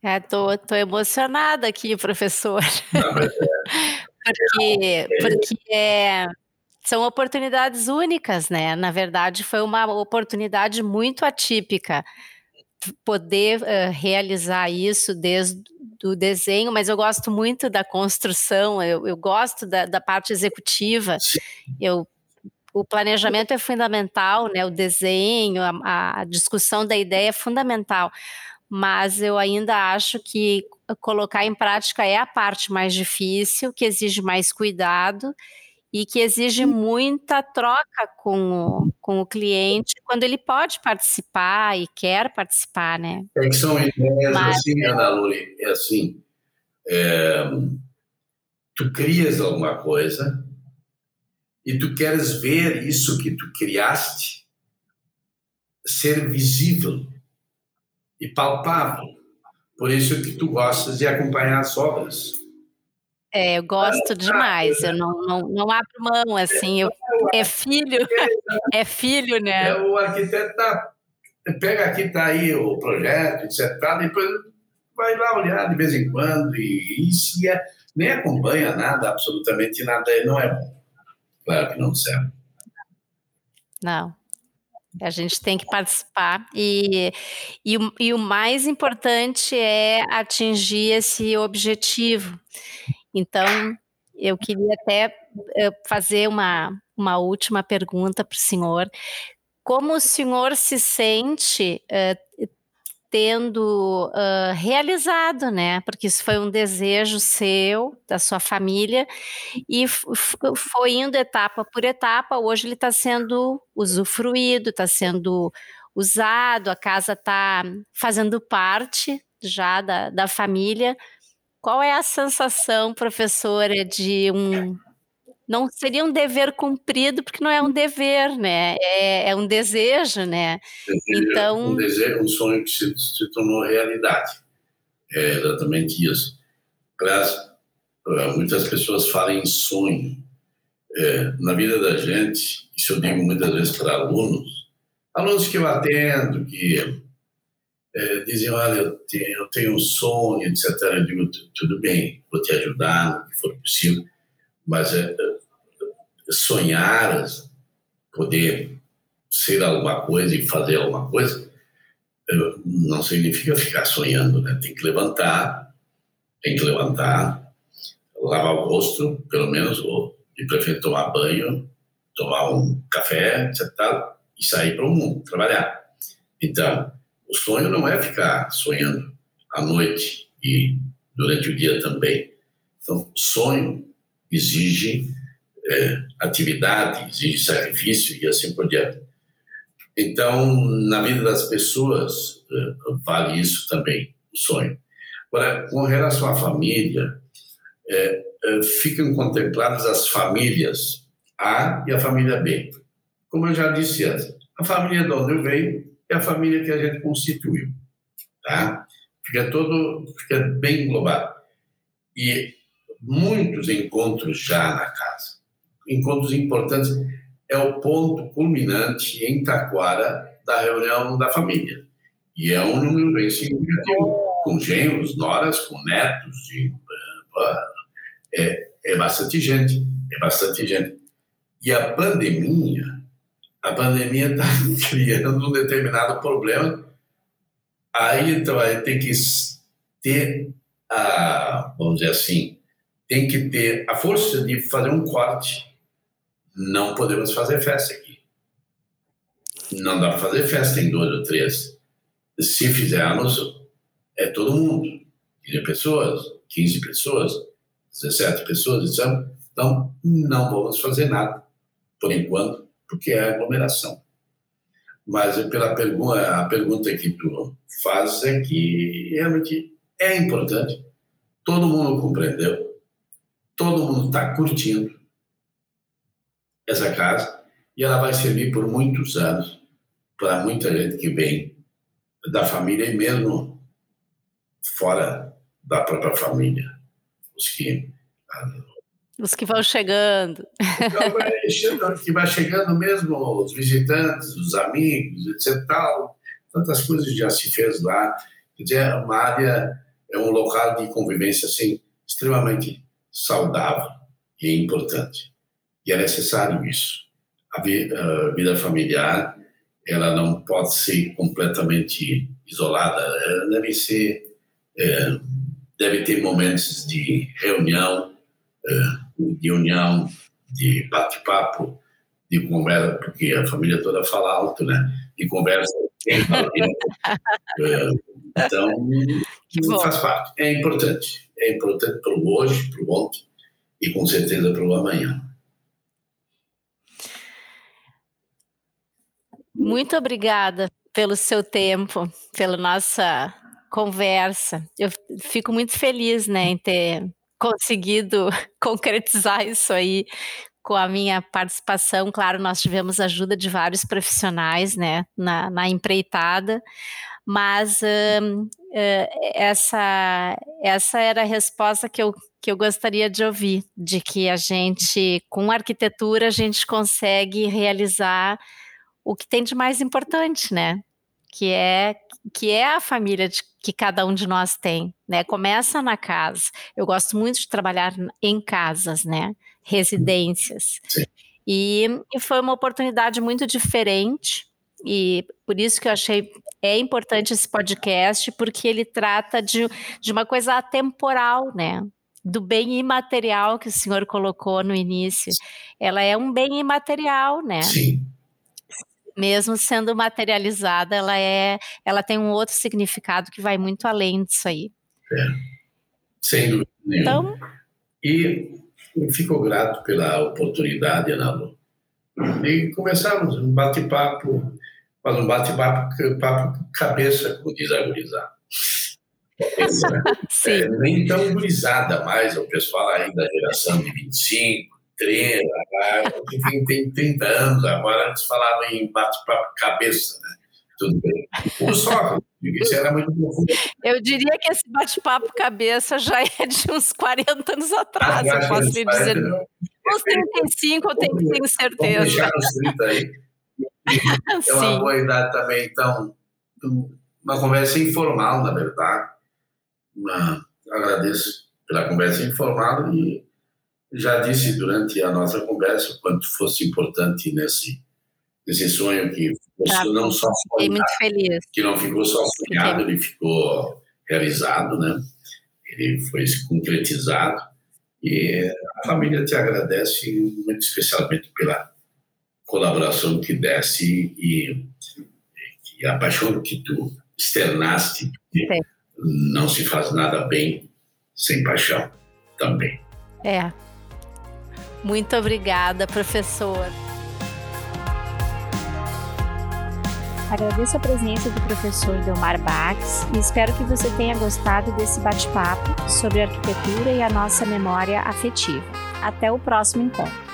É, tô, tô emocionada aqui, professor. Não, é, porque, porque é, são oportunidades únicas, né? Na verdade, foi uma oportunidade muito atípica poder uh, realizar isso desde o desenho, mas eu gosto muito da construção, eu, eu gosto da, da, parte executiva. Eu, o planejamento é fundamental, né? O desenho, a, a discussão da ideia é fundamental, mas eu ainda acho que colocar em prática é a parte mais difícil, que exige mais cuidado e que exige muita troca com o, com o cliente quando ele pode participar e quer participar, né? É que são ideias Mas, assim, Ana Luri, é assim, é, tu crias alguma coisa e tu queres ver isso que tu criaste ser visível e palpável. Por isso que tu gostas de acompanhar as obras. É, eu gosto demais, eu não, não, não abro mão, assim, eu, é filho, é filho, né? É, o arquiteto tá, pega aqui, tá aí o projeto, etc, depois vai lá olhar de vez em quando e, e se é, nem acompanha nada, absolutamente nada, não é bom. Claro que não serve. Não, a gente tem que participar e, e, e, o mais importante é atingir esse objetivo. Então, eu queria até eh, fazer uma, uma última pergunta para o senhor. Como o senhor se sente uh, tendo uh, realizado, né? Porque isso foi um desejo seu, da sua família, e foi indo etapa por etapa. Hoje ele está sendo usufruído, está sendo usado, a casa está fazendo parte já da, da família. Qual é a sensação, professora, de um. Não seria um dever cumprido, porque não é um dever, né? É, é um desejo, né? Desejo, então. Um desejo, um sonho que se, se tornou realidade. É exatamente isso. Aliás, muitas pessoas falam em sonho. É, na vida da gente, isso eu digo muitas vezes para alunos, alunos que eu atendo, que é, dizem, olha, eu tenho, eu tenho um sonho, etc. Eu digo, tudo bem, vou te ajudar no que for possível, mas é, é, sonhar, poder ser alguma coisa e fazer alguma coisa, não significa ficar sonhando, né? Tem que levantar, tem que levantar, lavar o rosto, pelo menos, ou de preferência tomar banho, tomar um café, etc. E sair para o mundo, trabalhar. Então, o sonho não é ficar sonhando à noite e durante o dia também. Então, sonho exige é, atividade, exige sacrifício e assim por diante. Então, na vida das pessoas, é, vale isso também, o sonho. Agora, com relação à família, é, é, ficam contempladas as famílias A e a família B. Como eu já disse antes, a família de onde eu venho é a família que a gente constituiu, tá? Fica todo, fica bem englobado. E muitos encontros já na casa, encontros importantes, é o ponto culminante em Taquara da reunião da família. E é um número bem significativo, com genros, noras, com netos, de, é, é bastante gente, é bastante gente. E a pandemia, a pandemia está criando um determinado problema. Aí então aí tem que ter a, vamos dizer assim, tem que ter a força de fazer um corte. Não podemos fazer festa aqui. Não dá para fazer festa em dois ou três. Se fizermos, é todo mundo. 15 pessoas, 15 pessoas, 17 pessoas, então, então não vamos fazer nada, por enquanto, porque é aglomeração. Mas pela pergunta, a pergunta que tu faz é que realmente é importante. Todo mundo compreendeu, todo mundo está curtindo essa casa e ela vai servir por muitos anos para muita gente que vem da família e mesmo fora da própria família. Os que. Os que vão chegando. Então, chegando, que vai chegando mesmo, os visitantes, os amigos, etc. Tal, tantas coisas já se fez lá. Quer dizer, é uma área, é um local de convivência assim, extremamente saudável e importante. E é necessário isso. A vida familiar, ela não pode ser completamente isolada, ela deve ser é, deve ter momentos de reunião, é, de união, de bate-papo, de conversa, porque a família toda fala alto, né? De conversa. é, então, faz parte. É importante. É importante para o hoje, para o ontem e com certeza para o amanhã. Muito obrigada pelo seu tempo, pela nossa conversa. Eu fico muito feliz, né, em ter conseguido concretizar isso aí com a minha participação. Claro, nós tivemos ajuda de vários profissionais, né, na, na empreitada, mas uh, uh, essa, essa era a resposta que eu, que eu gostaria de ouvir, de que a gente, com arquitetura, a gente consegue realizar o que tem de mais importante, né? Que é que é a família de, que cada um de nós tem, né? Começa na casa. Eu gosto muito de trabalhar em casas, né? Residências. E, e foi uma oportunidade muito diferente e por isso que eu achei é importante esse podcast, porque ele trata de, de uma coisa atemporal, né? Do bem imaterial que o senhor colocou no início. Ela é um bem imaterial, né? Sim mesmo sendo materializada, ela é, ela tem um outro significado que vai muito além disso aí. É, sem dúvida nenhuma. Então, e fico grato pela oportunidade, Ana Lu. E começamos um bate-papo, mas um bate-papo papo cabeça, como diz a gurizada. É, nem tão gurizada mais, o pessoal ainda da geração de 25, 30, tem, tem 30 anos, agora eles falavam em bate-papo cabeça, né? Tudo bem. O só, isso era muito profundo. Eu diria que esse bate-papo cabeça já é de uns 40 anos atrás, ah, eu posso lhe dizer. Uns 35, eu tenho, tenho certeza. Vamos deixar nos 30 aí. É uma boa idade também, então, uma conversa informal, na verdade. Uma, agradeço pela conversa informal e já disse durante a nossa conversa o quanto fosse importante nesse, nesse sonho que tá, não só sonhado, muito feliz. que não ficou só sonhado, ele ficou realizado, né? Ele foi concretizado e a família te agradece muito especialmente pela colaboração que desse e, e a paixão que tu externaste. Não se faz nada bem sem paixão também. É, muito obrigada, professor. Agradeço a presença do professor Delmar Bax e espero que você tenha gostado desse bate-papo sobre arquitetura e a nossa memória afetiva. Até o próximo encontro.